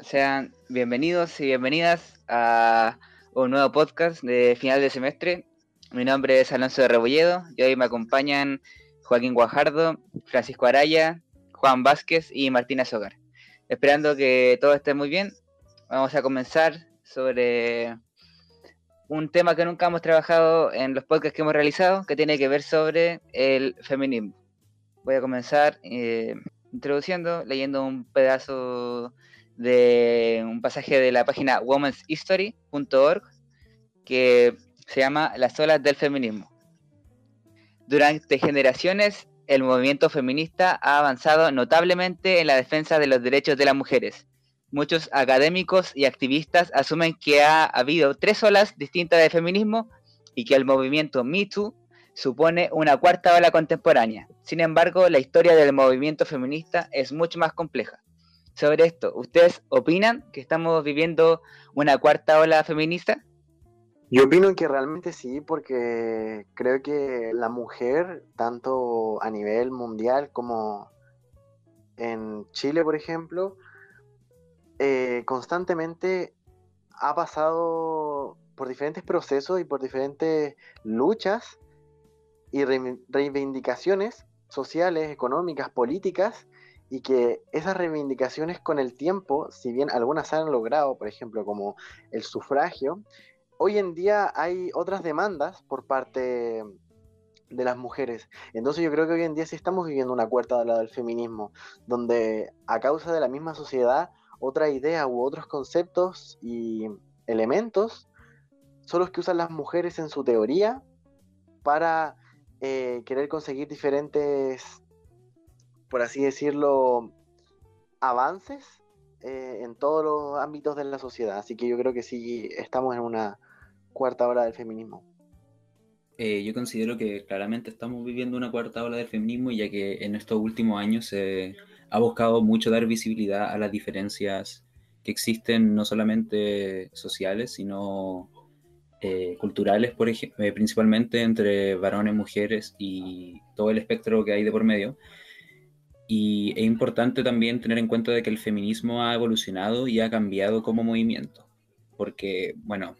sean bienvenidos y bienvenidas a un nuevo podcast de final de semestre. Mi nombre es Alonso de Rebolledo y hoy me acompañan Joaquín Guajardo, Francisco Araya, Juan Vázquez y Martina Sogar. Esperando que todo esté muy bien, vamos a comenzar sobre un tema que nunca hemos trabajado en los podcasts que hemos realizado, que tiene que ver sobre el feminismo. Voy a comenzar eh, introduciendo, leyendo un pedazo de un pasaje de la página womenshistory.org que se llama Las olas del feminismo. Durante generaciones, el movimiento feminista ha avanzado notablemente en la defensa de los derechos de las mujeres muchos académicos y activistas asumen que ha habido tres olas distintas de feminismo y que el movimiento Me Too supone una cuarta ola contemporánea. Sin embargo, la historia del movimiento feminista es mucho más compleja. Sobre esto, ¿ustedes opinan que estamos viviendo una cuarta ola feminista? Yo opino que realmente sí, porque creo que la mujer, tanto a nivel mundial como en Chile, por ejemplo, eh, constantemente ha pasado por diferentes procesos y por diferentes luchas y reivindicaciones sociales, económicas, políticas, y que esas reivindicaciones con el tiempo, si bien algunas han logrado, por ejemplo, como el sufragio, hoy en día hay otras demandas por parte de las mujeres. Entonces yo creo que hoy en día sí estamos viviendo una cuarta ola del feminismo, donde a causa de la misma sociedad otra idea u otros conceptos y elementos son los que usan las mujeres en su teoría para eh, querer conseguir diferentes, por así decirlo, avances eh, en todos los ámbitos de la sociedad. Así que yo creo que sí estamos en una cuarta hora del feminismo. Eh, yo considero que claramente estamos viviendo una cuarta ola del feminismo, ya que en estos últimos años se ha buscado mucho dar visibilidad a las diferencias que existen no solamente sociales, sino eh, culturales, por ejemplo, eh, principalmente entre varones, mujeres y todo el espectro que hay de por medio. Y es importante también tener en cuenta de que el feminismo ha evolucionado y ha cambiado como movimiento, porque, bueno,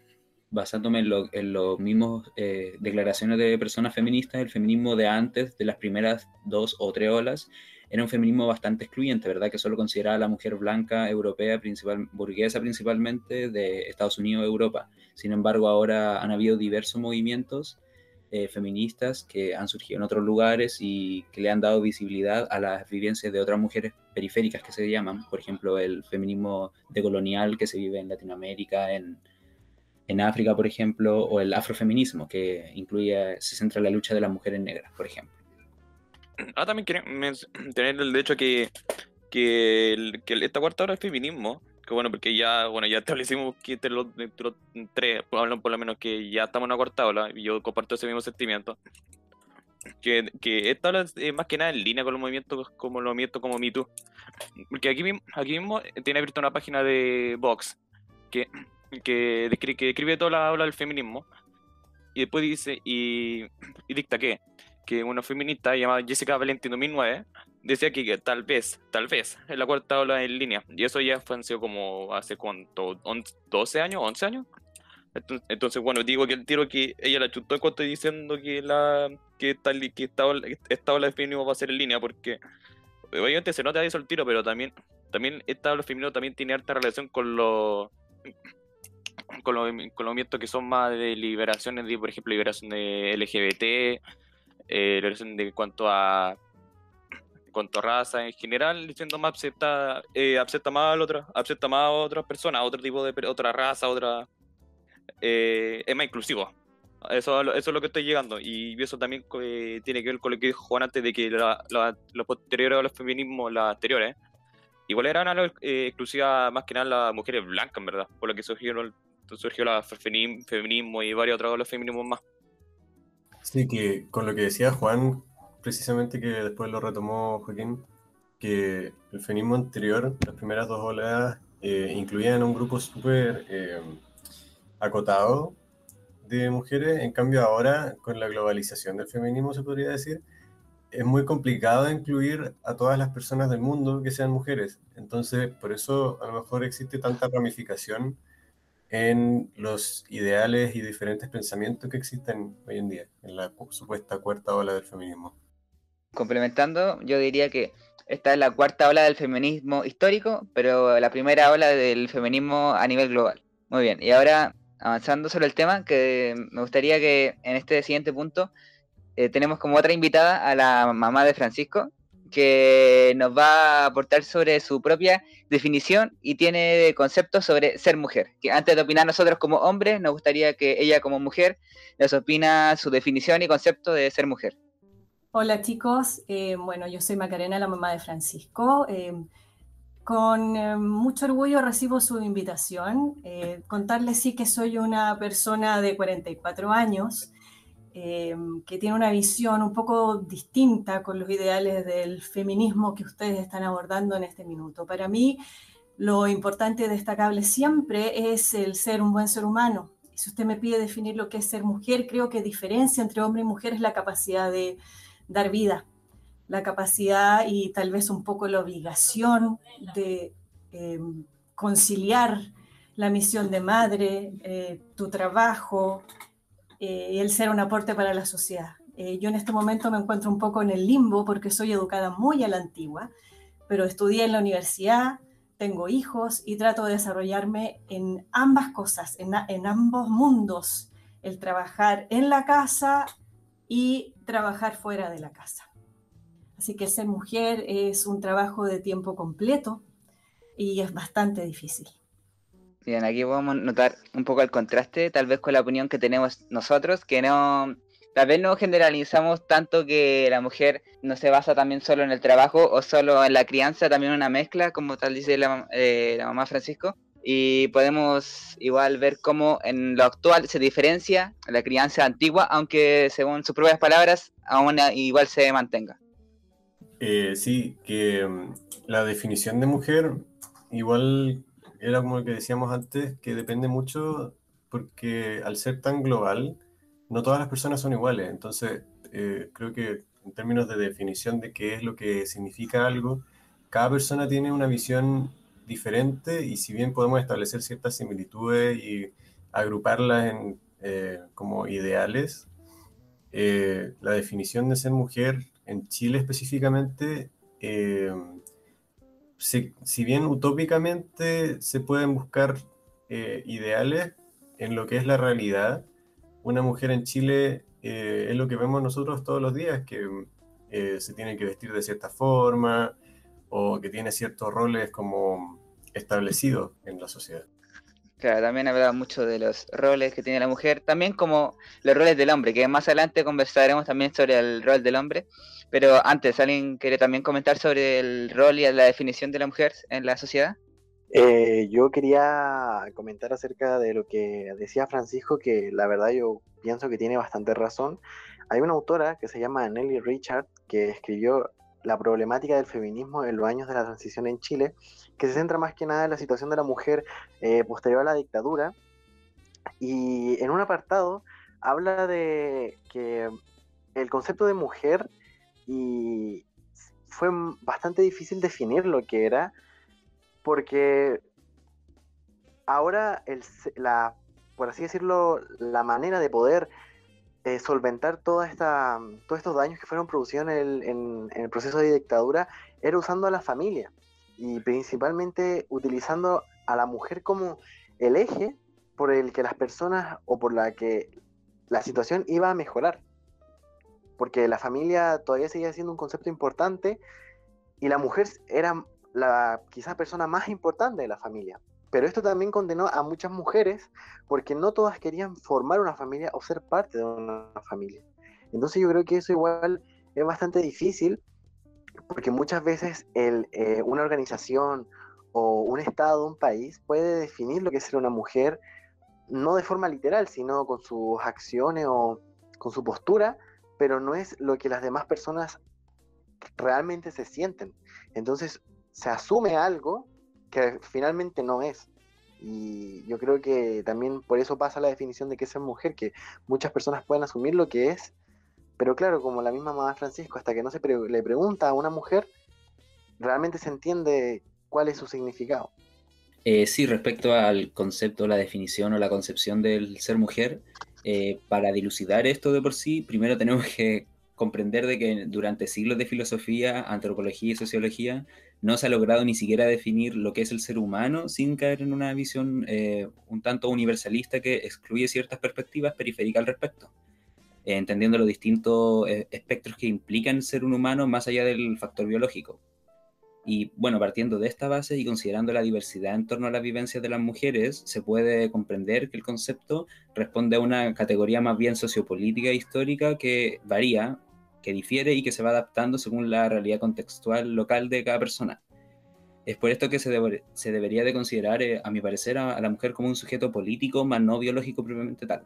basándome en, lo mismas eh, declaraciones de personas feministas, el feminismo de antes, de las primeras dos o tres olas, era un feminismo bastante excluyente, ¿verdad? Que solo consideraba a la mujer blanca, europea, principal, burguesa principalmente, de Estados Unidos, Europa. Sin embargo, ahora han habido diversos movimientos eh, feministas que han surgido en otros lugares y que le han dado visibilidad a las vivencias de otras mujeres periféricas que se llaman, por ejemplo, el feminismo decolonial que se vive en Latinoamérica, en, en África, por ejemplo, o el afrofeminismo, que incluye, se centra en la lucha de las mujeres negras, por ejemplo. Ah, también quieren tener el que, que, que esta cuarta hora es feminismo, que bueno, porque ya, bueno, ya establecimos que entre los, tres, hablan por lo menos que ya estamos en una cuarta ola, y yo comparto ese mismo sentimiento. Que, que esta ola es más que nada en línea con los movimientos como los movimientos como MeToo. Porque aquí mismo, aquí mismo tiene abierta una página de Vox que, que, describe, que describe toda la ola del feminismo y después dice y, y dicta que que una feminista llamada Jessica Valentino 2009 decía que, tal vez, tal vez, en la cuarta ola en línea. Y eso ya fue sido como hace cuánto, 12 años, 11 años. Entonces, bueno, digo que el tiro que ella la chutó cuando estoy diciendo que la que esta, que esta, ola, esta ola de feminismo va a ser en línea, porque obviamente se nota eso el tiro, pero también, también esta ola feminismo también tiene harta relación con los con los, con los movimientos que son más de liberaciones, de, por ejemplo, liberación de LGBT, eh, de cuanto a cuanto a raza en general, diciendo más acepta, eh, acepta más a otra, acepta más a otras personas, otro tipo de otra raza, otra eh, es más inclusivo. Eso, eso es lo que estoy llegando. Y eso también eh, tiene que ver con lo que dijo Juan antes de que los posteriores a los feminismos, las anteriores, igual eran eh, exclusivas más que nada las mujeres blancas, en verdad, por lo que surgió, surgió el feminismo y varios otros los feminismos más. Sí, que con lo que decía Juan, precisamente que después lo retomó Joaquín, que el feminismo anterior, las primeras dos olas, eh, incluían un grupo súper eh, acotado de mujeres, en cambio ahora, con la globalización del feminismo, se podría decir, es muy complicado incluir a todas las personas del mundo que sean mujeres. Entonces, por eso a lo mejor existe tanta ramificación en los ideales y diferentes pensamientos que existen hoy en día, en la supuesta cuarta ola del feminismo. Complementando, yo diría que esta es la cuarta ola del feminismo histórico, pero la primera ola del feminismo a nivel global. Muy bien, y ahora avanzando sobre el tema, que me gustaría que en este siguiente punto eh, tenemos como otra invitada a la mamá de Francisco, que nos va a aportar sobre su propia definición y tiene conceptos sobre ser mujer. Que antes de opinar nosotros como hombres, nos gustaría que ella como mujer nos opina su definición y concepto de ser mujer. Hola chicos, eh, bueno, yo soy Macarena, la mamá de Francisco. Eh, con mucho orgullo recibo su invitación. contarles sí que soy una persona de 44 años eh, que tiene una visión un poco distinta con los ideales del feminismo que ustedes están abordando en este minuto. Para mí, lo importante y destacable siempre es el ser un buen ser humano. Si usted me pide definir lo que es ser mujer, creo que diferencia entre hombre y mujer es la capacidad de dar vida, la capacidad y tal vez un poco la obligación de eh, conciliar la misión de madre, eh, tu trabajo, eh, el ser un aporte para la sociedad. Eh, yo en este momento me encuentro un poco en el limbo porque soy educada muy a la antigua, pero estudié en la universidad, tengo hijos y trato de desarrollarme en ambas cosas, en ambos mundos, el trabajar en la casa y trabajar fuera de la casa. Así que ser mujer es un trabajo de tiempo completo y es bastante difícil. Bien, aquí podemos notar un poco el contraste, tal vez con la opinión que tenemos nosotros, que no, tal vez no generalizamos tanto que la mujer no se basa también solo en el trabajo o solo en la crianza, también una mezcla, como tal dice la, eh, mamá Francisco. Y podemos igual ver cómo en lo actual se diferencia la crianza antigua, aunque según sus propias palabras, aún igual se mantenga. Eh, sí, que mm, la definición de mujer igual era como lo que decíamos antes, que depende mucho porque al ser tan global, no todas las personas son iguales. Entonces, eh, creo que en términos de definición de qué es lo que significa algo, cada persona tiene una visión diferente y si bien podemos establecer ciertas similitudes y agruparlas en, eh, como ideales, eh, la definición de ser mujer en Chile específicamente si, bien utópicamente se pueden buscar eh, ideales en lo que es la realidad, una mujer en Chile eh, es lo que vemos nosotros todos los días, que eh, se tiene que vestir de cierta forma o que tiene ciertos roles como establecidos en la sociedad. Claro, también hablaba mucho de los roles que tiene la mujer, también como los roles del hombre, que más adelante conversaremos también sobre el rol del hombre. Pero antes, ¿alguien quiere también comentar sobre el rol y la definición de la mujer en la sociedad? Eh, yo quería comentar acerca de lo que decía Francisco, que la verdad yo pienso que tiene bastante razón. Hay una autora que se llama Nelly Richard, que escribió la problemática del feminismo en los años de la transición en Chile, que se centra más que nada en la situación de la mujer eh, posterior a la dictadura. Y en un apartado habla de que el concepto de mujer y fue bastante difícil definir lo que era, porque ahora, el, la, por así decirlo, la manera de poder eh, solventar toda esta, todos estos daños que fueron producidos en el, en, el, proceso de dictadura era usando a la familia y principalmente utilizando a la mujer como el eje por el que las personas o por la que la situación iba a mejorar porque la familia todavía seguía siendo un concepto importante y la mujer era la quizás persona más importante de la familia. Pero esto también condenó a muchas mujeres porque no todas querían formar una familia o ser parte de una familia. Entonces yo creo que eso igual es bastante difícil porque muchas veces el, eh, una organización o un estado, un país puede definir lo que es ser una mujer no de forma literal, sino con sus acciones o con su postura, pero no es lo que las demás personas realmente se sienten. Entonces se asume algo que finalmente no es. Y yo creo que también por eso pasa la definición de que es mujer, que muchas personas pueden asumir lo que es, Pero claro, como la misma mamá Francisco, hasta que no se le pregunta a una mujer, realmente se entiende cuál es su significado. Eh, sí, respecto al concepto, la definición o la concepción del ser mujer, eh, para dilucidar esto de por sí, primero tenemos que comprender de que durante siglos de filosofía, antropología y sociología no se ha logrado ni siquiera definir lo que es el ser humano sin caer en una visión eh, un tanto universalista que excluye ciertas perspectivas periféricas al respecto, eh, entendiendo los distintos eh, espectros que implican ser un humano más allá del factor biológico. Y bueno, partiendo de esta base y considerando la diversidad en torno a las vivencias de las mujeres, se puede comprender que el concepto responde a una categoría más bien sociopolítica e histórica que varía, que difiere y que se va adaptando según la realidad contextual local de cada persona. Es por esto que se, se debería de considerar, eh, a mi parecer, a, a la mujer como un sujeto político, más no biológico propiamente tal.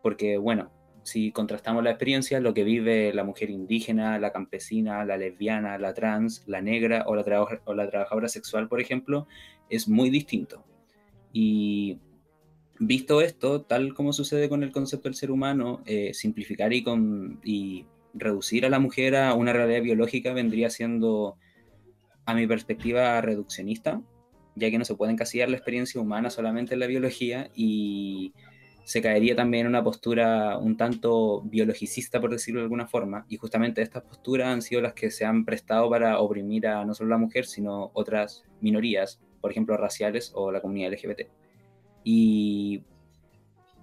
Porque, bueno, si contrastamos la experiencia, lo que vive la mujer indígena, la campesina, la lesbiana, la trans, la negra o la, trabaja- o la trabajadora sexual, por ejemplo, es muy distinto. Y visto esto, tal como sucede con el concepto del ser humano, eh, simplificar y, con, y reducir a la mujer a una realidad biológica vendría siendo, a mi perspectiva, reduccionista, ya que no se puede encasillar la experiencia humana solamente en la biología y se caería también en una postura un tanto biologicista, por decirlo de alguna forma, y justamente estas posturas han sido las que se han prestado para oprimir a no solo la mujer, sino otras minorías, por ejemplo, raciales o la comunidad LGBT. Y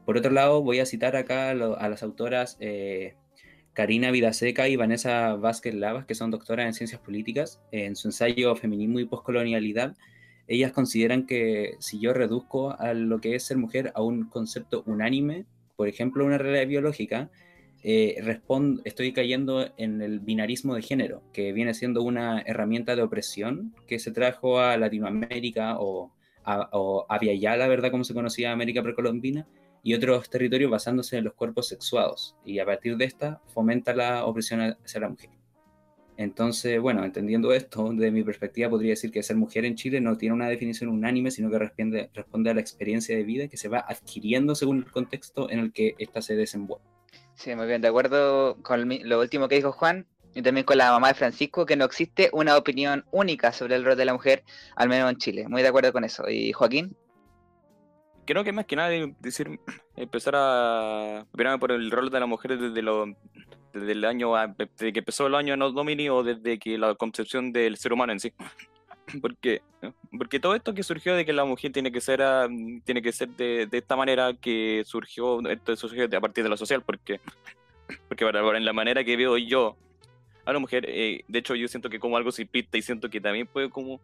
por otro lado, voy a citar acá a, las autoras eh, Karina Vidaseca y Vanessa Vázquez Lavas, que son doctoras en ciencias políticas, en su ensayo Feminismo y Postcolonialidad. Ellas consideran que si yo reduzco a lo que es ser mujer a un concepto unánime, por ejemplo, una realidad biológica, eh, estoy cayendo en el binarismo de género, que viene siendo una herramienta de opresión que se trajo a Latinoamérica o a, o a verdad, como se conocía América precolombina, y otros territorios basándose en los cuerpos sexuados, y a partir de esta fomenta la opresión hacia la mujer. Entonces, bueno, entendiendo esto, desde mi perspectiva podría decir que ser mujer en Chile no tiene una definición unánime, sino que responde, responde a la experiencia de vida que se va adquiriendo según el contexto en el que ésta se desenvuelve. Sí, muy bien, de acuerdo con lo último que dijo Juan y también con la mamá de Francisco, que no existe una opinión única sobre el rol de la mujer, al menos en Chile. Muy de acuerdo con eso. ¿Y Joaquín? Creo que más que nada de- decir, empezar a opinar por el rol de la mujer desde, lo, desde el año, a- desde que empezó el año no domini o desde que la concepción del ser humano en sí. Porque, porque todo esto que surgió de que la mujer tiene que ser, ah, tiene que ser de, de esta manera que surgió, esto surgió a partir de lo social, porque, porque para, en la manera que veo yo a la mujer, eh, de hecho yo siento que como algo simplista y siento que también puede como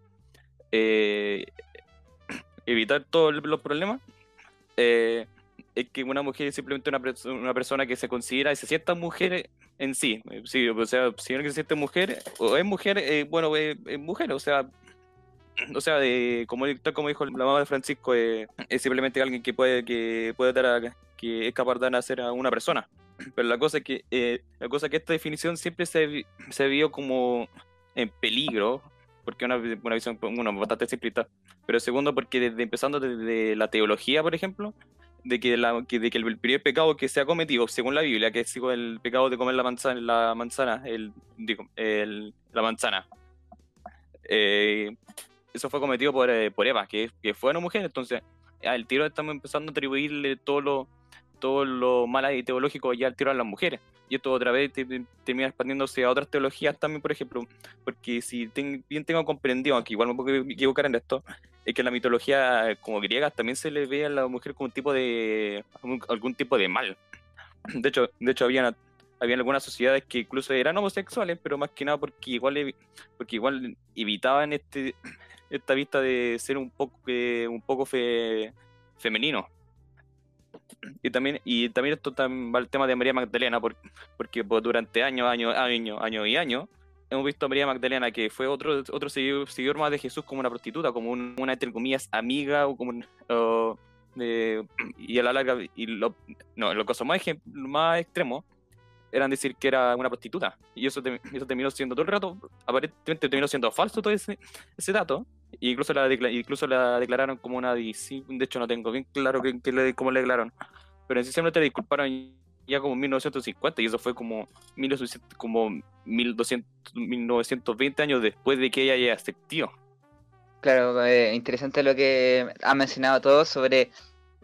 eh, evitar todos los problemas, eh, es que una mujer es simplemente una, una persona que se considera y se sienta mujer en sí. Eh, Sí, o sea, si alguien se siente mujer, o es mujer, eh, bueno, es, es mujer, o sea, o sea, de, como, como dijo la mamá de Francisco, eh, es simplemente alguien que puede, que puede dar a- que es capaz de dar a una persona. Pero la cosa es que, eh, la cosa es que esta definición siempre se, se vio como en peligro, porque una, una visión bueno, bastante simplista, pero segundo porque desde empezando desde la teología, por ejemplo, de que, la, que, el primer pecado que se ha cometido, según la Biblia, que es el pecado de comer la manzana, la manzana, el, digo, el- la manzana, eh, eso fue cometido por, eh, por Eva, que, que fue una mujer, entonces al tiro estamos empezando a atribuirle todo lo, todo lo mal teológico ya al tiro a las mujeres. Y esto otra vez te- te- termina expandiéndose a otras teologías también, por ejemplo, porque si ten- bien tengo comprendido, aunque igual me puedo equivocar en esto, es que en la mitología como griega también se le ve a la mujer como un tipo de algún, tipo de mal. De hecho, de hecho habían, habían algunas sociedades que incluso eran homosexuales, pero más que nada porque igual porque igual evitaban este esta vista de ser un poco eh, un poco fe- femenino. Y también, y también esto también va al tema de María Magdalena, por- porque pues, durante años, años, años, años y años, hemos visto a María Magdalena, que fue otro, otro seguidor, seguidor más de Jesús, como una prostituta, como un- una, entre comillas, amiga, o como un, y a la larga, y lo, no, los casos más, más extremos, eran decir que era una prostituta. Y eso, te- eso terminó siendo todo el rato, aparentemente terminó siendo falso todo ese, ese dato. Incluso la, incluso la declararon como una... di- sí, De hecho, no tengo bien claro que, que cómo le declararon. Pero en sí simplemente disculparon y ya como 1950 y eso fue como, 1900, como 1200, 1920 años después de que ella haya aceptado. Claro, eh, interesante lo que ha mencionado todos sobre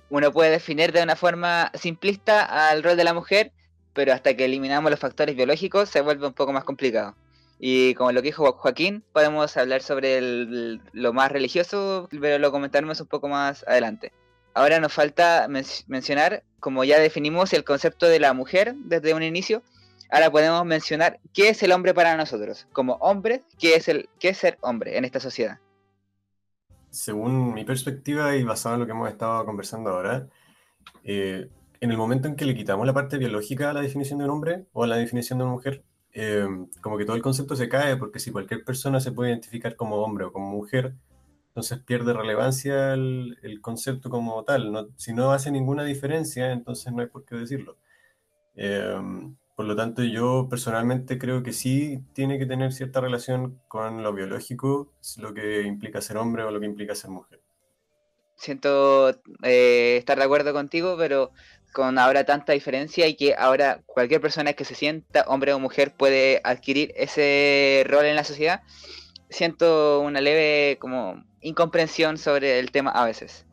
uno puede definir de una forma simplista al rol de la mujer, pero hasta que eliminamos los factores biológicos se vuelve un poco más complicado. Y como lo que dijo Joaquín, podemos hablar sobre lo más religioso, pero lo comentaremos un poco más adelante. Ahora nos falta mencionar, como ya definimos el concepto de la mujer desde un inicio, ahora podemos mencionar qué es el hombre para nosotros. Como hombre, ¿qué es, el, qué es ser hombre en esta sociedad? Según mi perspectiva y basado en lo que hemos estado conversando ahora, eh, en el momento en que le quitamos la parte biológica a la definición de un hombre o a la definición de una mujer, eh, como que todo el concepto se cae, porque si cualquier persona se puede identificar como hombre o como mujer, entonces pierde relevancia el, concepto como tal. si no hace ninguna diferencia, entonces no hay por qué decirlo. Eh, por lo tanto, yo personalmente creo que sí tiene que tener cierta relación con lo biológico, lo que implica ser hombre o lo que implica ser mujer. Siento eh, estar de acuerdo contigo, pero con ahora tanta diferencia y que ahora cualquier persona que se sienta hombre o mujer puede adquirir ese rol en la sociedad, siento una leve como incomprensión sobre el tema a veces.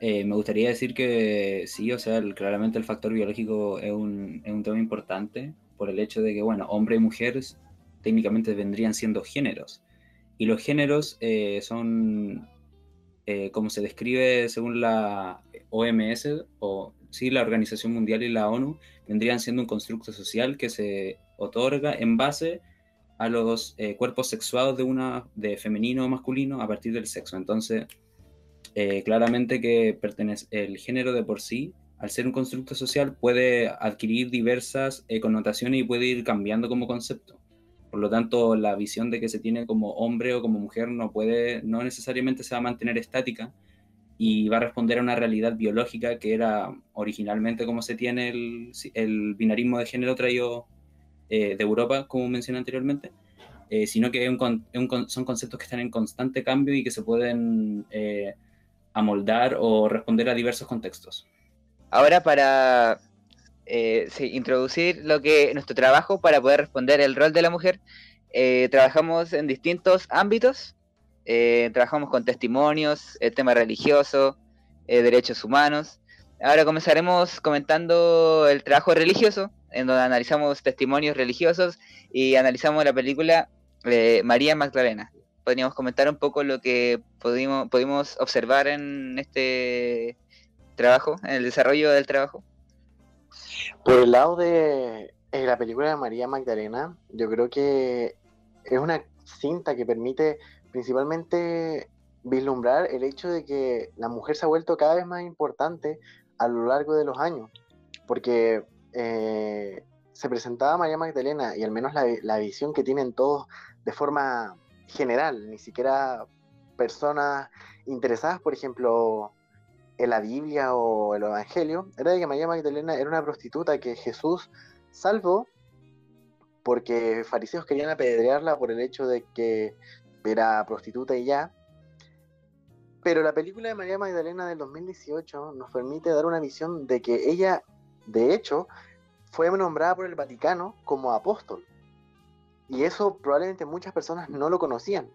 Eh, me gustaría decir que sí, o sea, claramente el factor biológico es un, es un tema importante por el hecho de que, bueno, hombre y mujeres técnicamente vendrían siendo géneros. Y los géneros eh, son eh, como se describe según la OMS, o sí, la Organización Mundial y la ONU, vendrían siendo un constructo social que se otorga en base a los eh, cuerpos sexuados de una de femenino o masculino a partir del sexo. Entonces, eh, claramente que pertenece el género de por sí, al ser un constructo social, puede adquirir diversas connotaciones y puede ir cambiando como concepto. Por lo tanto, la visión de que se tiene como hombre o como mujer no puede, no necesariamente se va a mantener estática y va a responder a una realidad biológica que era originalmente como se tiene el, binarismo de género traído eh, de Europa, como mencioné anteriormente, eh, sino que son conceptos que están en constante cambio y que se pueden eh, amoldar o responder a diversos contextos. Ahora para eh, introducir lo que nuestro trabajo para poder responder el rol de la mujer. Eh, trabajamos en distintos ámbitos. Eh, trabajamos con testimonios, el tema religioso, derechos humanos. Ahora comenzaremos comentando el trabajo religioso, en donde analizamos testimonios religiosos y analizamos la película María Magdalena. Podríamos comentar un poco lo que pudimos, pudimos observar en este trabajo, en el desarrollo del trabajo. Por el lado de eh, la película de María Magdalena, yo creo que es una cinta que permite principalmente vislumbrar el hecho de que la mujer se ha vuelto cada vez más importante a lo largo de los años, porque eh, se presentaba María Magdalena y al menos la, la, visión que tienen todos de forma general, ni siquiera personas interesadas, por ejemplo, en la Biblia o el Evangelio era de que María Magdalena era una prostituta que Jesús salvó porque fariseos querían apedrearla por el hecho de que era prostituta y ya. Pero la película de María Magdalena del 2018 nos permite dar una visión de que ella, de hecho, fue nombrada por el Vaticano como apóstol. Y eso probablemente muchas personas no lo conocían.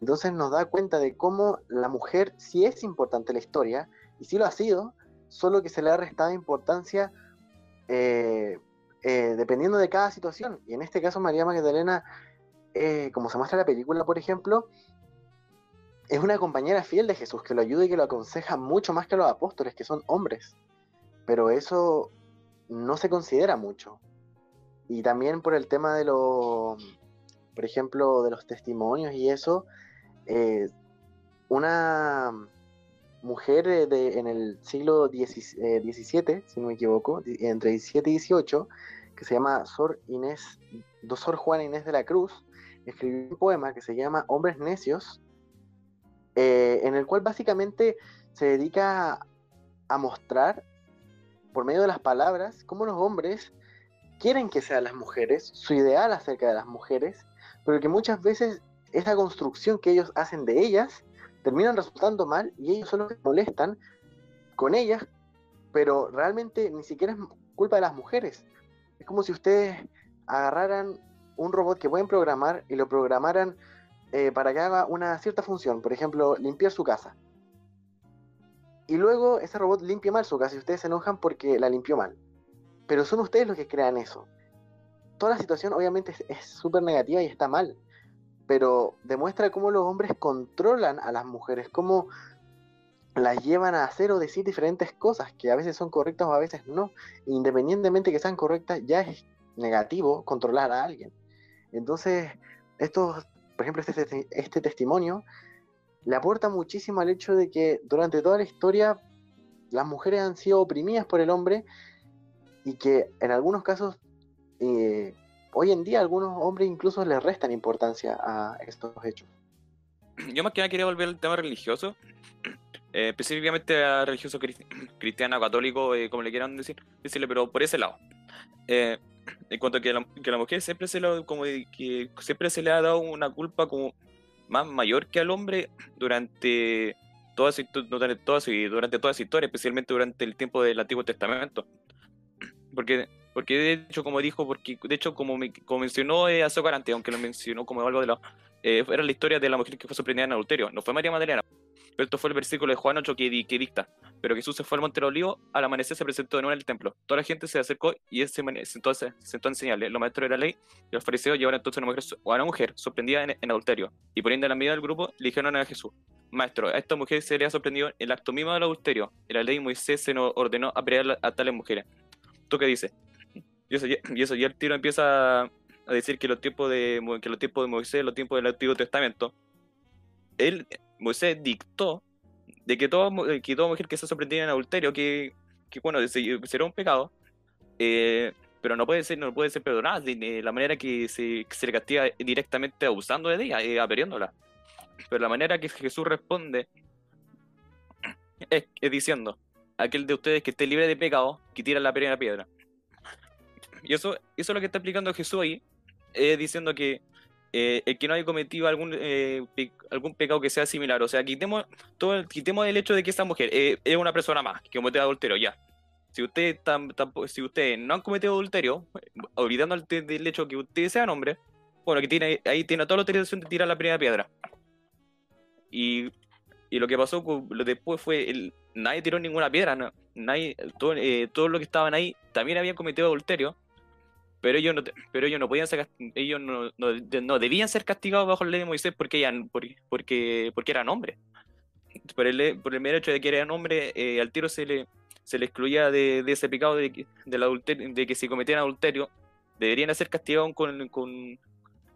Entonces nos da cuenta de cómo la mujer sí es importante en la historia y sí lo ha sido, solo que se le ha restado importancia eh, eh, dependiendo de cada situación. Y en este caso, María Magdalena, eh, como se muestra en la película, por ejemplo, es una compañera fiel de Jesús que lo ayuda y que lo aconseja mucho más que los apóstoles, que son hombres. Pero eso no se considera mucho. Y también por el tema de los, por ejemplo, de los testimonios y eso, una mujer eh, de, en el siglo XVII, eh, si no me equivoco, entre 17 y 18, que se llama Sor Inés, Sor Juana Inés de la Cruz, escribió un poema que se llama Hombres Necios, eh, en el cual básicamente se dedica a mostrar, por medio de las palabras, cómo los hombres quieren que sean las mujeres, su ideal acerca de las mujeres, pero que muchas veces esa construcción que ellos hacen de ellas terminan resultando mal y ellos son los que molestan con ellas pero realmente ni siquiera es culpa de las mujeres. Es como si ustedes agarraran un robot que pueden programar y lo programaran eh, para que haga una cierta función, por ejemplo, limpiar su casa. Y luego ese robot limpia mal su casa y ustedes se enojan porque la limpió mal. Pero son ustedes los que crean eso. Toda la situación obviamente es súper negativa y está mal. Pero demuestra cómo los hombres controlan a las mujeres, cómo las llevan a hacer o decir diferentes cosas que a veces son correctas o a veces no. Independientemente que sean correctas, ya es negativo controlar a alguien. Entonces, esto, por ejemplo, este, este testimonio le aporta muchísimo al hecho de que durante toda la historia las mujeres han sido oprimidas por el hombre y que en algunos casos, eh, hoy en día, algunos hombres incluso les restan importancia a estos hechos. Yo más que nada quería volver al tema religioso, eh, específicamente a religioso cristiano, católico, eh, como le quieran decir, pero por ese lado. en cuanto a que la, la mujer siempre se, le ha dado una culpa como más mayor que al hombre durante toda, durante toda, durante toda esa historia, especialmente durante el tiempo del Antiguo Testamento. Porque, porque de hecho, como dijo, porque de hecho, como, me, como mencionó eh, Azocarante, aunque lo mencionó como algo de la. Eh, era la historia de la mujer que fue sorprendida en adulterio. No fue María Magdalena. Pero esto fue el versículo de Juan 8 que, que dicta. Pero Jesús se fue al monte de Olivo, al amanecer se presentó de nuevo en el templo. Toda la gente se acercó y él se sentó, se sentó a enseñarle. Los maestros de la ley y los fariseos llevaron entonces a una mujer, a una mujer sorprendida en, adulterio. Y poniendo en la medida del grupo, le dijeron a Jesús, Maestro, a esta mujer se le ha sorprendido el acto mismo del adulterio. En la ley Moisés se nos ordenó apedrear a tales mujeres. ¿Tú qué dices? Y eso, y eso, y el tiro empieza a decir que los tiempos de, que los tiempos de Moisés, los tiempos del Antiguo Testamento, él, Moisés dictó de que toda, que toda mujer que se sorprendida en adulterio, que, que bueno, será un pecado, eh, pero no puede ser, no puede ser perdonada de la manera que se, se le castiga directamente abusando de ella, eh, aperiéndola. Pero la manera que Jesús responde es, diciendo, aquel de ustedes que esté libre de pecado, que tira la primera piedra. Y eso, eso es lo que está explicando Jesús ahí, diciendo que eh, el que no haya cometido algún, eh, algún pecado que sea similar. O sea, quitemos, todo, quitemos el hecho de que esta mujer eh, es una persona más que cometió adulterio, ya. Si ustedes si usted no han cometido adulterio, olvidando el, del hecho de que ustedes sean hombres, bueno, que tiene, ahí tiene toda la autorización de tirar la primera piedra. Y, y lo que pasó después fue, el, nadie tiró ninguna piedra, nadie, todo, todos los que estaban ahí también habían cometido adulterio pero ellos no, pero ellos no podían ser, ellos no, no, debían ser castigados bajo la ley de Moisés porque, eran, porque, porque eran hombres. Por el, por el mero hecho de que eran hombres, eh, al tiro se le, se le excluía de, de ese pecado de, del adulterio, de que si cometían adulterio, deberían ser castigados con, con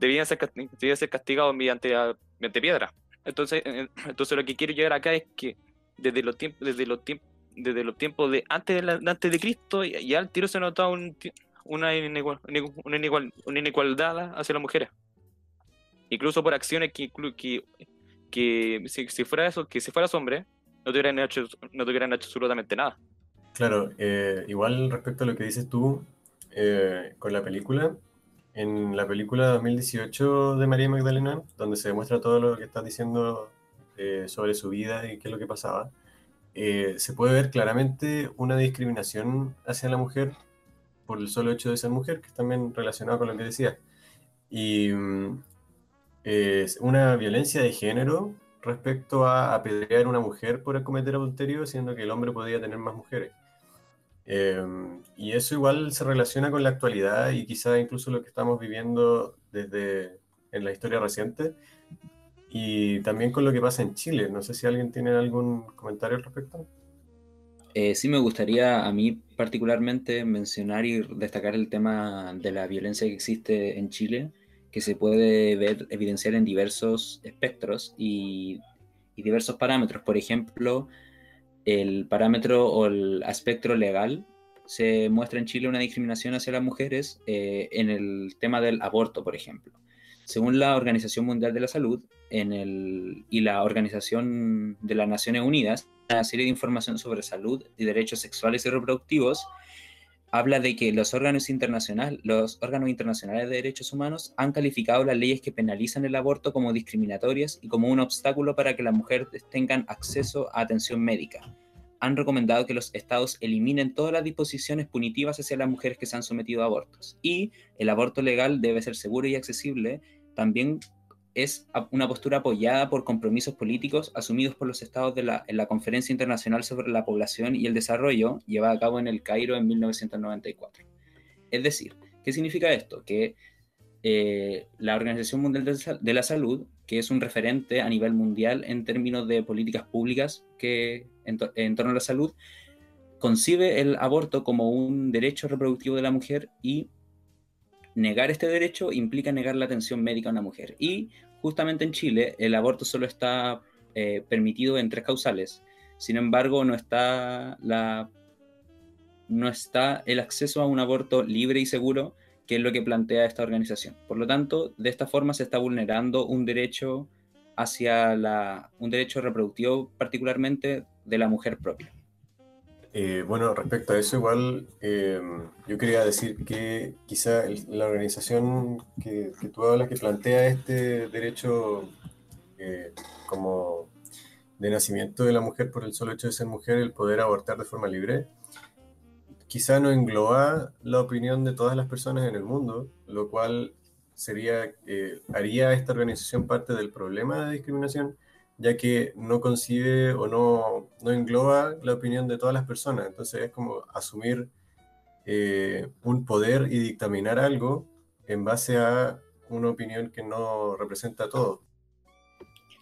debían ser, debían ser castigados mediante, mediante piedra. Entonces, eh, entonces lo que quiero llegar acá es que desde los tiempos, desde los tiempos, desde los tiempos de antes de, antes de Cristo, ya al tiro se notaba un, una, inigual, una, una inigualdad hacia las mujeres. Incluso por acciones que, que, que si, si, fuera eso, que si fueras hombre, no te hubieran hecho, no te hecho absolutamente nada. Claro, eh, igual respecto a lo que dices tú eh, con la película, en la película 2018 de María Magdalena, donde se demuestra todo lo que estás diciendo eh, sobre su vida y qué es lo que pasaba, se puede ver claramente una discriminación hacia la mujer por el solo hecho de ser mujer, que es también relacionado con lo que decía. Y mm, es una violencia de género respecto a apedrear a una mujer por cometer adulterio, siendo que el hombre podía tener más mujeres. Em, y eso igual se relaciona con la actualidad y quizá incluso lo que estamos viviendo desde en la historia reciente y también con lo que pasa en Chile. No sé si alguien tiene algún comentario al respecto. Eh, sí me gustaría a mí particularmente mencionar y destacar el tema de la violencia que existe en Chile, que se puede ver evidenciar en diversos espectros y, diversos parámetros. Por ejemplo, el parámetro o el aspecto legal se muestra en Chile una discriminación hacia las mujeres eh, en el tema del aborto, por ejemplo. Según la Organización Mundial de la Salud y la Organización de las Naciones Unidas, una serie de información sobre salud y derechos sexuales y reproductivos habla de que los órganos, los órganos internacionales de derechos humanos han calificado las leyes que penalizan el aborto como discriminatorias y como un obstáculo para que las mujeres tengan acceso a atención médica. Han recomendado que los estados eliminen todas las disposiciones punitivas hacia las mujeres que se han sometido a abortos. Y el aborto legal debe ser seguro y accesible. También es una postura apoyada por compromisos políticos asumidos por los estados de la, en la Conferencia Internacional sobre la Población y el Desarrollo, llevada a cabo en el Cairo en 1994. Es decir, ¿qué significa esto? Que eh, la Organización Mundial de la Salud, que es un referente a nivel mundial en términos de políticas públicas que, en, torno a la salud, concibe el aborto como un derecho reproductivo de la mujer y negar este derecho implica negar la atención médica a una mujer. Y justamente en Chile el aborto solo está eh, permitido en tres causales. Sin embargo, no está, la, no está el acceso a un aborto libre y seguro que es lo que plantea esta organización. Por lo tanto, de esta forma se está vulnerando un derecho hacia la, un derecho reproductivo particularmente de la mujer propia. Eh, bueno, respecto a eso, igual em, yo quería decir que quizá la organización que, que, tú hablas, que plantea este derecho eh, como de nacimiento de la mujer por el solo hecho de ser mujer, el poder abortar de forma libre, quizá no engloba la opinión de todas las personas en el mundo, lo cual sería, eh, haría esta organización parte del problema de discriminación, ya que no concibe o no, no engloba la opinión de todas las personas. Entonces es como asumir eh, un poder y dictaminar algo en base a una opinión que no representa a todos.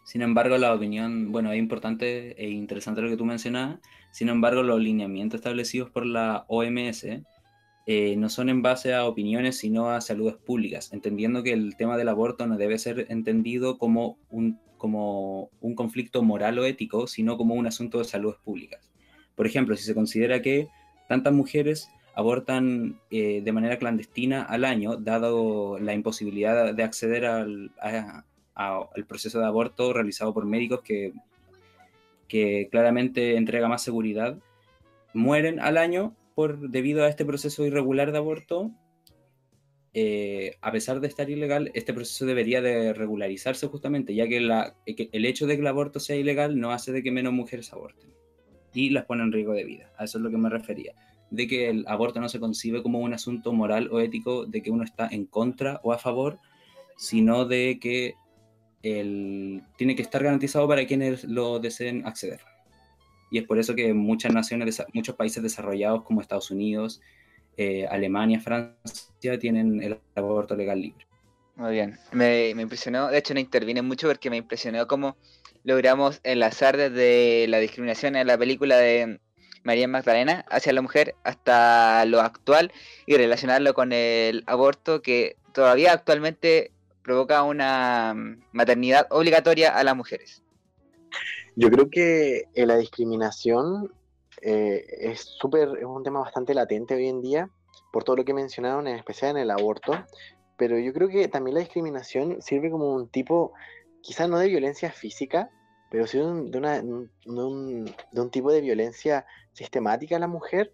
Sin embargo, la opinión, bueno, es importante e interesante lo que tú mencionas. Sin embargo, los lineamientos establecidos por la OMS eh, no son en base a opiniones, sino a saludes públicas, entendiendo que el tema del aborto no debe ser entendido como un, como un conflicto moral o ético, sino como un asunto de salud públicas. Por ejemplo, si se considera que tantas mujeres abortan eh, de manera clandestina al año, dado la imposibilidad de acceder al, a, el proceso de aborto realizado por médicos que, que claramente entrega más seguridad, mueren al año por, debido a este proceso irregular de aborto. Eh, a pesar de estar ilegal, este proceso debería de regularizarse justamente, ya que, la, el hecho de que el aborto sea ilegal no hace de que menos mujeres aborten y las pone en riesgo de vida. A eso es lo que me refería. De que el aborto no se concibe como un asunto moral o ético de que uno está en contra o a favor, sino de que tiene que estar garantizado para quienes lo deseen acceder. Y es por eso que muchas naciones, muchos países desarrollados como Estados Unidos, eh, Alemania, Francia, tienen el aborto legal libre. Muy bien, me, impresionó, de hecho no interviene mucho porque me impresionó cómo logramos enlazar desde la discriminación en la película de María Magdalena hacia la mujer hasta lo actual y relacionarlo con el aborto que todavía actualmente provoca una mm, maternidad obligatoria a las mujeres. Yo creo que eh, la discriminación eh, es súper, es un tema bastante latente hoy en día, por todo lo que mencionaron, en especial en el aborto, pero yo creo que también la discriminación sirve como un tipo, quizás no de violencia física, pero sí de, una, de, un, de un tipo de violencia sistemática a la mujer.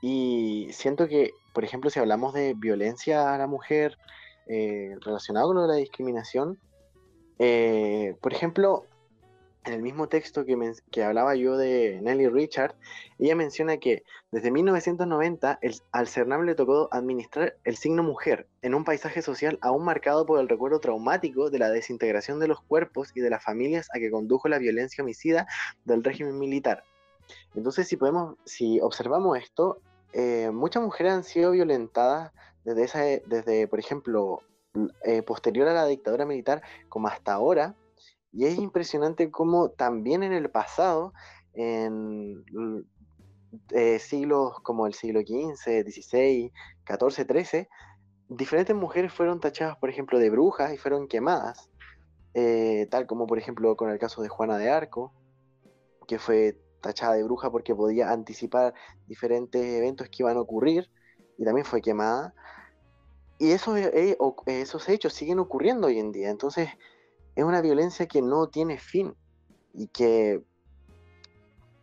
Y siento que, por ejemplo, si hablamos de violencia a la mujer, eh, relacionado con la discriminación. Eh, por ejemplo, en el mismo texto que, que, hablaba yo de Nelly Richard, ella menciona que desde 1990 el, al CERNAM le tocó administrar el signo mujer en un paisaje social aún marcado por el recuerdo traumático de la desintegración de los cuerpos y de las familias a que condujo la violencia homicida del régimen militar. Entonces, si podemos, si observamos esto, eh, muchas mujeres han sido violentadas desde, esa, desde por ejemplo, eh, posterior a la dictadura militar como hasta ahora, y es impresionante cómo también en el pasado, en eh, siglos como el siglo XV, XVI, XIV, XIII, diferentes mujeres fueron tachadas, por ejemplo, de brujas y fueron quemadas, eh, tal como por ejemplo con el caso de Juana de Arco, que fue tachada de bruja porque podía anticipar diferentes eventos que iban a ocurrir y también fue quemada. Y esos, eh, eh, esos hechos siguen ocurriendo hoy en día. Entonces, es una violencia que no tiene fin y que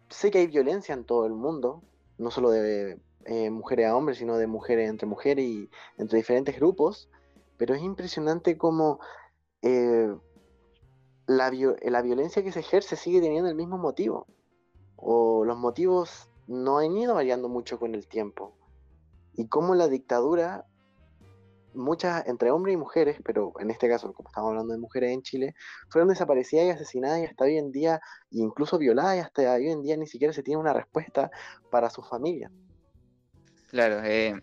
sé que hay violencia en todo el mundo, no solo de eh, mujeres a hombres, sino de mujeres entre mujeres y entre diferentes grupos, pero es impresionante cómo la, la violencia que se ejerce sigue teniendo el mismo motivo. o los motivos no han ido variando mucho con el tiempo. Y cómo la dictadura, muchas, entre hombres y mujeres, pero en este caso, como estamos hablando de mujeres en Chile, fueron desaparecidas y asesinadas y hasta hoy en día, incluso violadas y hasta hoy en día ni siquiera se tiene una respuesta para su familia. Claro, eh,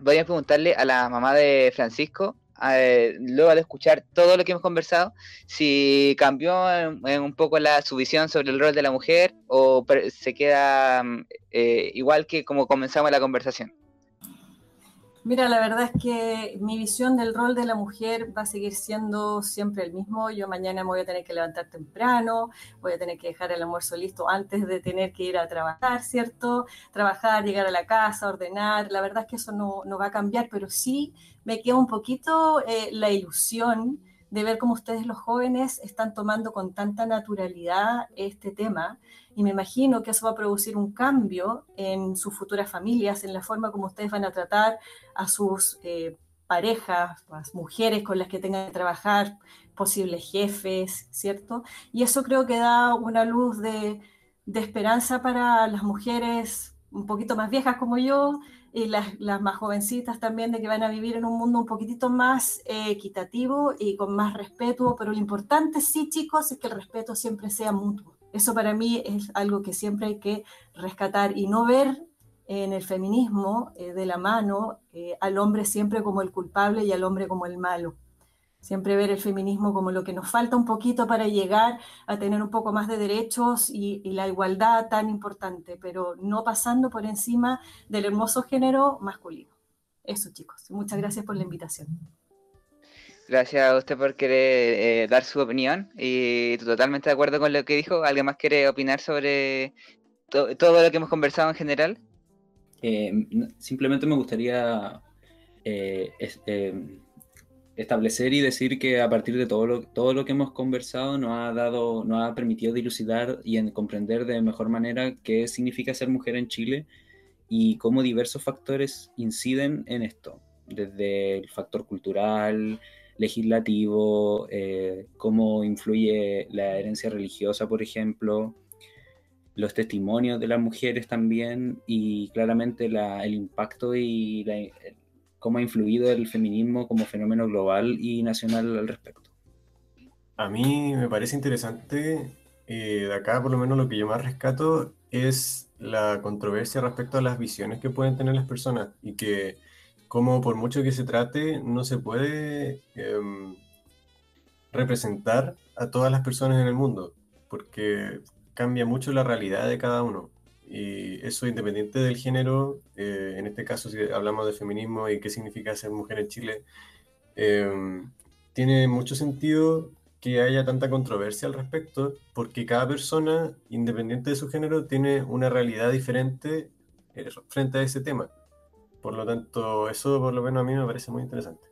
voy a preguntarle a la mamá de Francisco, eh, luego de escuchar todo lo que hemos conversado, si cambió un poco la, su visión sobre el rol de la mujer o se queda mm, eh, igual que como comenzamos la conversación. Mira, la verdad es que mi visión del rol de la mujer va a seguir siendo siempre el mismo. Yo mañana me voy a tener que levantar temprano, voy a tener que dejar el almuerzo listo antes de tener que ir a trabajar, ¿cierto? Trabajar, llegar a la casa, ordenar. La verdad es que eso no, no va a cambiar, pero sí me queda un poquito eh, la ilusión de ver cómo ustedes los jóvenes están tomando con tanta naturalidad este tema y me imagino que eso va a producir un cambio en sus futuras familias, en la forma como ustedes van a tratar a sus eh, parejas, las mujeres con las que tengan que trabajar, posibles jefes, ¿cierto? Y eso creo que da una luz de esperanza para las mujeres un poquito más viejas como yo y las, más jovencitas también de que van a vivir en un mundo un poquitito más eh, equitativo y con más respeto, pero lo importante sí, chicos, es que el respeto siempre sea mutuo. Eso para mí es algo que siempre hay que rescatar y no ver en el feminismo eh, de la mano eh, al hombre siempre como el culpable y al hombre como el malo. Siempre ver el feminismo como lo que nos falta un poquito para llegar a tener un poco más de derechos y, y la igualdad tan importante, pero no pasando por encima del hermoso género masculino. Eso chicos, muchas gracias por la invitación. Gracias a usted por querer eh, dar su opinión y totalmente de acuerdo con lo que dijo. ¿Alguien más quiere opinar sobre to todo lo que hemos conversado en general? Eh, simplemente me gustaría eh, es, establecer y decir que a partir de todo lo, todo lo que hemos conversado nos ha dado, nos ha permitido dilucidar y en comprender de mejor manera qué significa ser mujer en Chile y cómo diversos factores inciden en esto, desde el factor cultural, legislativo, eh, cómo influye la herencia religiosa, por ejemplo, los testimonios de las mujeres también y claramente la, el impacto y la, cómo ha influido el feminismo como fenómeno global y nacional al respecto. A mí me parece interesante, eh, de acá por lo menos lo que yo más rescato es la controversia respecto a las visiones que pueden tener las personas y que como por mucho que se trate, no se puede eh, representar a todas las personas en el mundo, porque cambia mucho la realidad de cada uno. Y eso independiente del género, eh, en este caso si hablamos de feminismo y qué significa ser mujer en Chile, eh, tiene mucho sentido que haya tanta controversia al respecto, porque cada persona, independiente de su género, tiene una realidad diferente eh, frente a ese tema. Por lo tanto, eso por lo menos a mí me parece muy interesante.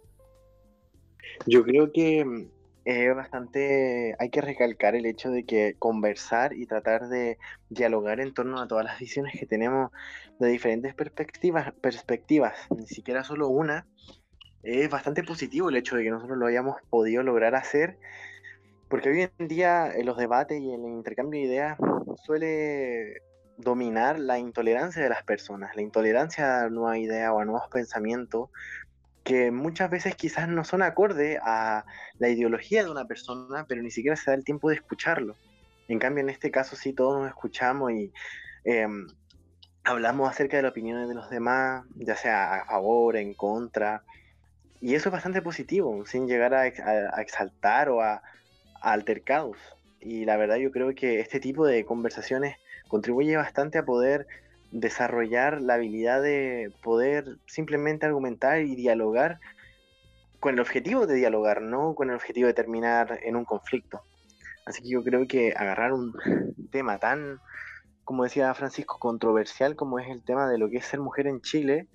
Yo creo que es bastante, hay que recalcar el hecho de que conversar y tratar de dialogar en torno a todas las visiones que tenemos de diferentes perspectivas, perspectivas, ni siquiera solo una, es bastante positivo el hecho de que nosotros lo hayamos podido lograr hacer, porque hoy en día en los debates y el intercambio de ideas suele dominar la intolerancia de las personas, la intolerancia a nuevas ideas o a nuevos pensamientos que muchas veces quizás no son acorde a la ideología de una persona, pero ni siquiera se da el tiempo de escucharlo. En cambio, en este caso sí todos nos escuchamos y eh, hablamos acerca de las opiniones de los demás, ya sea a favor, en contra, y eso es bastante positivo, sin llegar a exaltar o a, a altercados. Y la verdad yo creo que este tipo de conversaciones contribuye bastante a poder desarrollar la habilidad de poder simplemente argumentar y dialogar con el objetivo de dialogar, no con el objetivo de terminar en un conflicto. Así que yo creo que agarrar un tema tan, como decía Francisco, controversial como es el tema de lo que es ser mujer en Chile,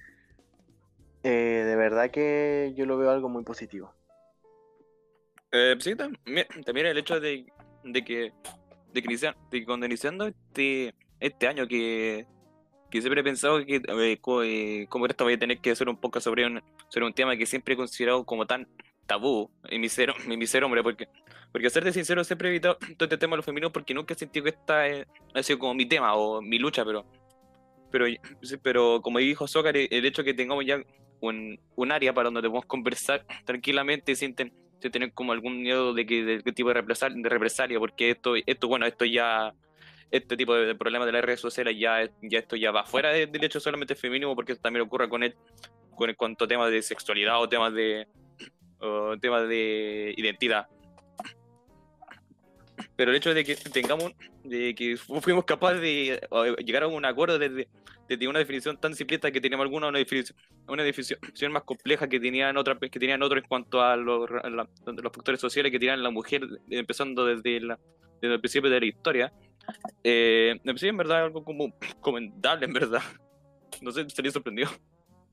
eh, de verdad que yo lo veo algo muy positivo. Eh, sí, también, el hecho de, de que de que, iniciando este, este año que que siempre he pensado que eh, como, eh, como esto voy a tener que hacer un poco sobre un, sobre un tema que siempre he considerado como tan tabú en mi ser, en mi hombre, porque, Porque ser de sincero, siempre he evitado todo este tema de los femeninos porque nunca he sentido que esta eh, ha sido como mi tema o mi lucha, pero pero, pero como dijo Zócar, el hecho de que tengamos ya un, un área para donde podemos conversar tranquilamente sin, tener como algún miedo de que de, tipo de, represalia, de represalia, porque esto, esto, bueno, esto ya, este tipo de problemas de las redes sociales ya, ya esto ya va fuera del hecho solamente feminismo, porque esto también ocurre con el, con el cuanto temas de sexualidad o temas de, temas de identidad. Pero el hecho de que tengamos, de que fuimos capaces de llegar a un acuerdo desde, desde una definición tan simplista que teníamos alguna una definición, una definición más compleja que tenían otras que tenían otros en cuanto a los, los factores sociales que tenían la mujer empezando desde, la, desde el principio de la historia eh, me parece en verdad algo como comentable en verdad no sé estaría sorprendido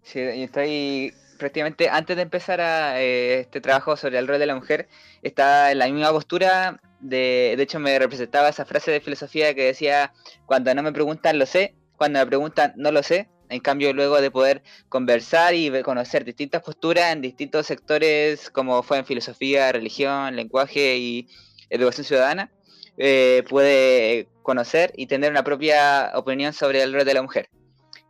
sí estoy prácticamente antes de empezar a, eh, este trabajo sobre el rol de la mujer está en la misma postura de, de hecho me representaba esa frase de filosofía que decía cuando no me preguntan lo sé cuando me preguntan, no lo sé. En cambio, luego de poder conversar y conocer distintas posturas en distintos sectores, como fue en filosofía, religión, lenguaje y educación ciudadana, eh, puede conocer y tener una propia opinión sobre el rol de la mujer.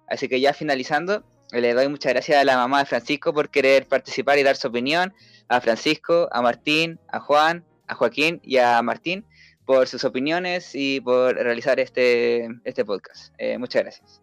Así que ya finalizando, le doy muchas gracias a la mamá de Francisco por querer participar y dar su opinión, a Francisco, a Martín, a Juan, a Joaquín y a Martín por sus opiniones y por realizar este, este podcast. Eh, muchas gracias.